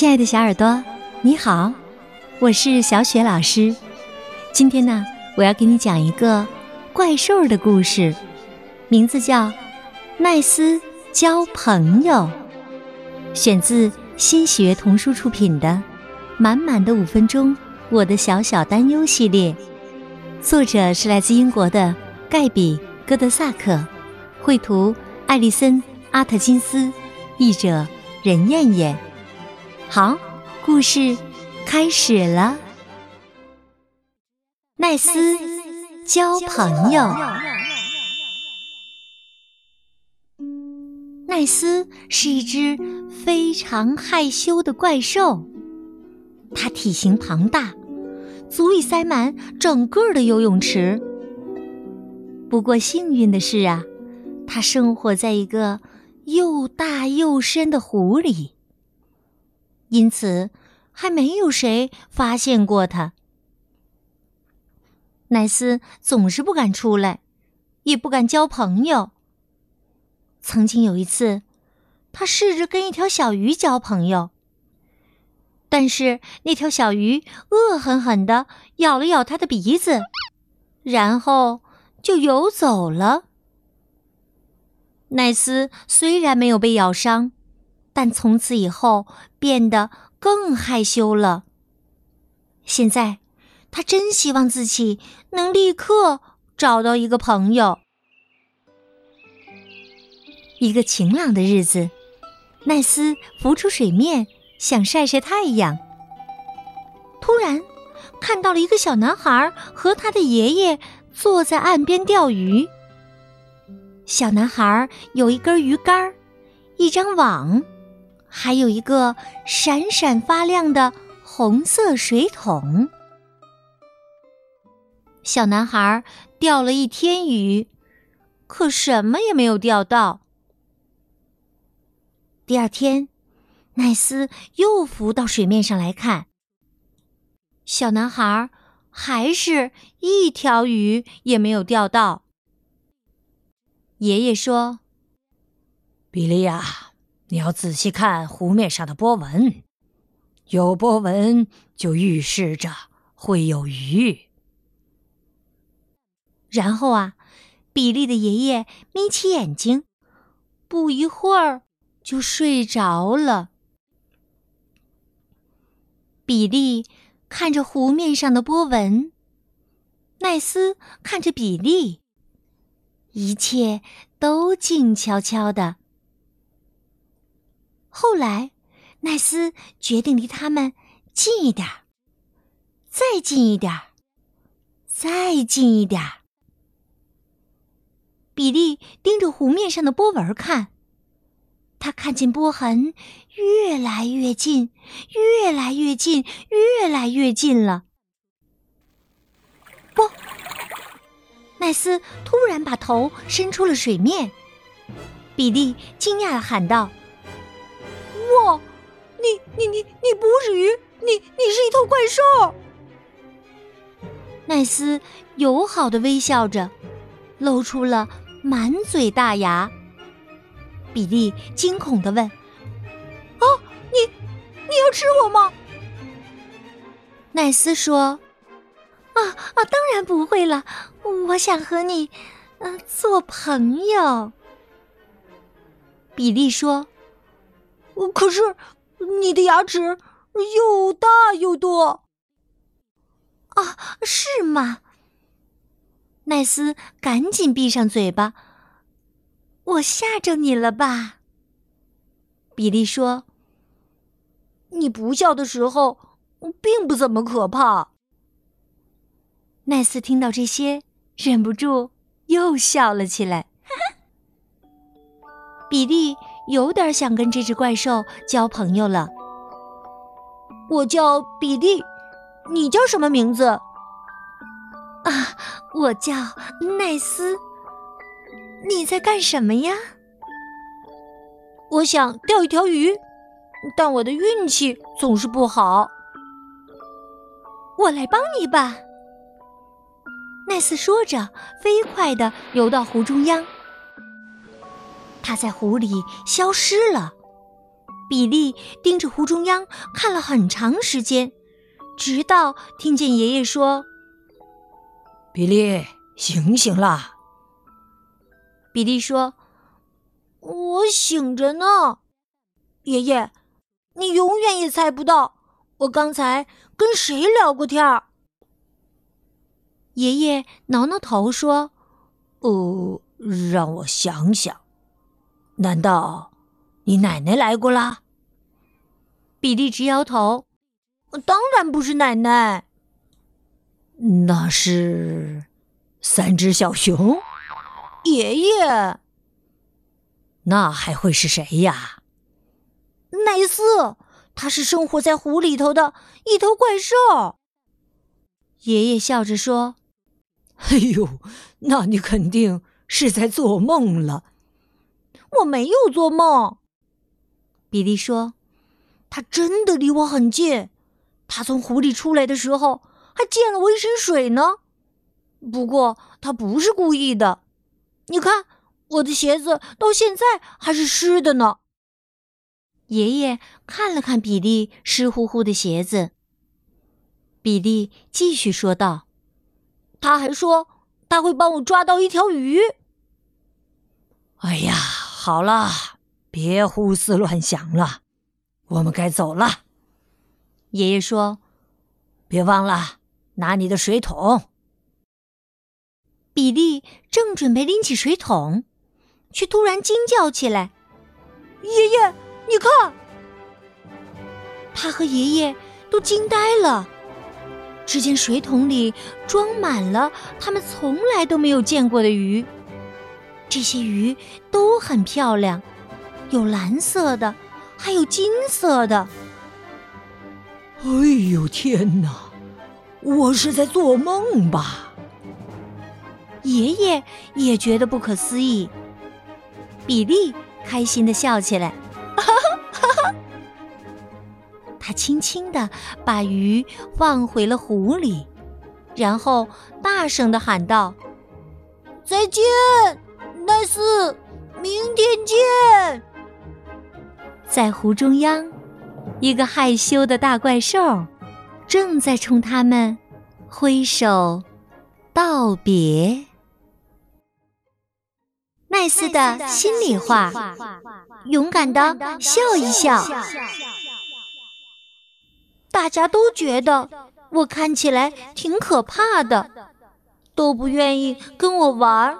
亲爱的小耳朵，你好，我是小雪老师。今天呢，我要给你讲一个怪兽的故事，名字叫《奈斯交朋友》，选自新喜悦童书出品的《满满的五分钟》我的小小担忧系列。作者是来自英国的盖比·戈德萨克，绘图艾丽森·阿特金斯，译者任燕燕。好，故事开始了。奈斯交朋友。奈斯是一只非常害羞的怪兽，它体型庞大，足以塞满整个的游泳池。不过幸运的是啊，它生活在一个又大又深的湖里。因此，还没有谁发现过他。奈斯总是不敢出来，也不敢交朋友。曾经有一次，他试着跟一条小鱼交朋友，但是那条小鱼恶狠狠地咬了咬他的鼻子，然后就游走了。奈斯虽然没有被咬伤。但从此以后变得更害羞了。现在，他真希望自己能立刻找到一个朋友。一个晴朗的日子，奈斯浮出水面，想晒晒太阳。突然，看到了一个小男孩和他的爷爷坐在岸边钓鱼。小男孩有一根鱼竿，一张网。还有一个闪闪发亮的红色水桶。小男孩钓了一天鱼，可什么也没有钓到。第二天，奈斯又浮到水面上来看，小男孩还是一条鱼也没有钓到。爷爷说：“比利亚。”你要仔细看湖面上的波纹，有波纹就预示着会有鱼。然后啊，比利的爷爷眯起眼睛，不一会儿就睡着了。比利看着湖面上的波纹，奈斯看着比利，一切都静悄悄的。后来，奈斯决定离他们近一点儿，再近一点儿，再近一点儿。比利盯着湖面上的波纹看，他看见波痕越来越近，越来越近，越来越近了。不，奈斯突然把头伸出了水面，比利惊讶的喊道。哇，你你你你不是鱼，你你是一头怪兽。奈斯友好的微笑着，露出了满嘴大牙。比利惊恐的问：“啊，你你要吃我吗？”奈斯说：“啊啊，当然不会了，我想和你，呃，做朋友。”比利说。可是，你的牙齿又大又多。啊，是吗？奈斯赶紧闭上嘴巴。我吓着你了吧？比利说：“你不笑的时候，并不怎么可怕。”奈斯听到这些，忍不住又笑了起来。比利。有点想跟这只怪兽交朋友了。我叫比利，你叫什么名字？啊，我叫奈斯。你在干什么呀？我想钓一条鱼，但我的运气总是不好。我来帮你吧。奈斯说着，飞快的游到湖中央。他在湖里消失了，比利盯着湖中央看了很长时间，直到听见爷爷说：“比利，醒醒啦！”比利说：“我醒着呢，爷爷，你永远也猜不到我刚才跟谁聊过天儿。”爷爷挠挠头说：“哦，让我想想，难道……”你奶奶来过啦？比利直摇头，当然不是奶奶，那是三只小熊。爷爷，那还会是谁呀？奈斯，他是生活在湖里头的一头怪兽。爷爷笑着说：“哎呦，那你肯定是在做梦了。”我没有做梦。比利说：“他真的离我很近，他从湖里出来的时候还溅了我一身水呢。不过他不是故意的，你看我的鞋子到现在还是湿的呢。”爷爷看了看比利湿乎乎的鞋子，比利继续说道：“他还说他会帮我抓到一条鱼。”哎呀，好了。别胡思乱想了，我们该走了。爷爷说：“别忘了拿你的水桶。”比利正准备拎起水桶，却突然惊叫起来：“爷爷，你看！”他和爷爷都惊呆了。只见水桶里装满了他们从来都没有见过的鱼，这些鱼都很漂亮。有蓝色的，还有金色的。哎呦天哪！我是在做梦吧？爷爷也觉得不可思议。比利开心的笑起来，哈哈！他轻轻的把鱼放回了湖里，然后大声的喊道：“再见，奈斯，明天见。”在湖中央，一个害羞的大怪兽正在冲他们挥手道别。奈斯的心里话：勇敢的笑一笑。大家都觉得我看起来挺可怕的，都不愿意跟我玩，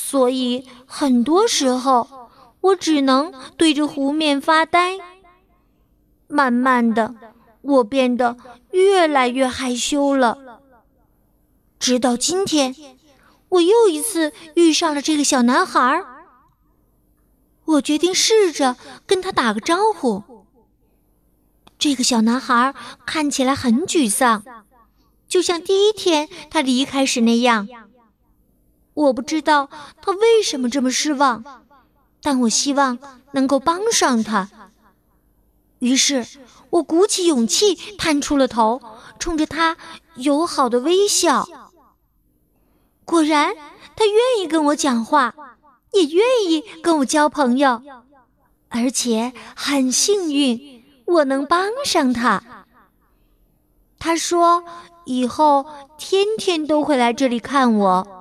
所以很多时候。我只能对着湖面发呆。慢慢的，我变得越来越害羞了。直到今天，我又一次遇上了这个小男孩。我决定试着跟他打个招呼。这个小男孩看起来很沮丧，就像第一天他离开时那样。我不知道他为什么这么失望。但我希望能够帮上他，于是我鼓起勇气探出了头，冲着他友好的微笑。果然，他愿意跟我讲话，也愿意跟我交朋友，而且很幸运我能帮上他。他说以后天天都会来这里看我。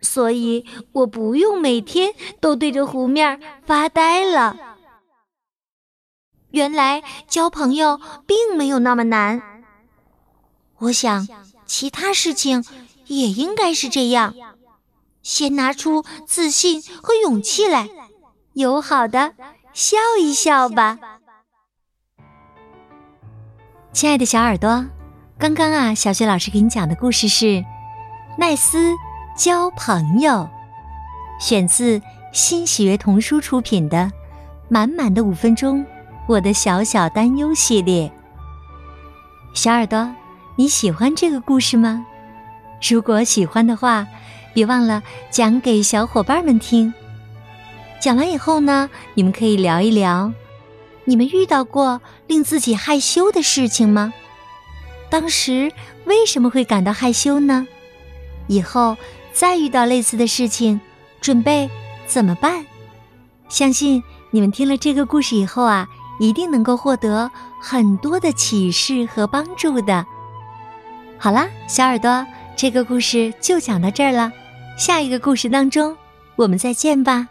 所以我不用每天都对着湖面发呆了。原来交朋友并没有那么难。我想，其他事情也应该是这样。先拿出自信和勇气来，友好的笑一笑吧。亲爱的小耳朵，刚刚啊，小雪老师给你讲的故事是奈斯。交朋友，选自新喜悦童书出品的《满满的五分钟》，我的小小担忧系列。小耳朵，你喜欢这个故事吗？如果喜欢的话，别忘了讲给小伙伴们听。讲完以后呢，你们可以聊一聊，你们遇到过令自己害羞的事情吗？当时为什么会感到害羞呢？以后。再遇到类似的事情，准备怎么办？相信你们听了这个故事以后啊，一定能够获得很多的启示和帮助的。好啦，小耳朵，这个故事就讲到这儿了，下一个故事当中，我们再见吧。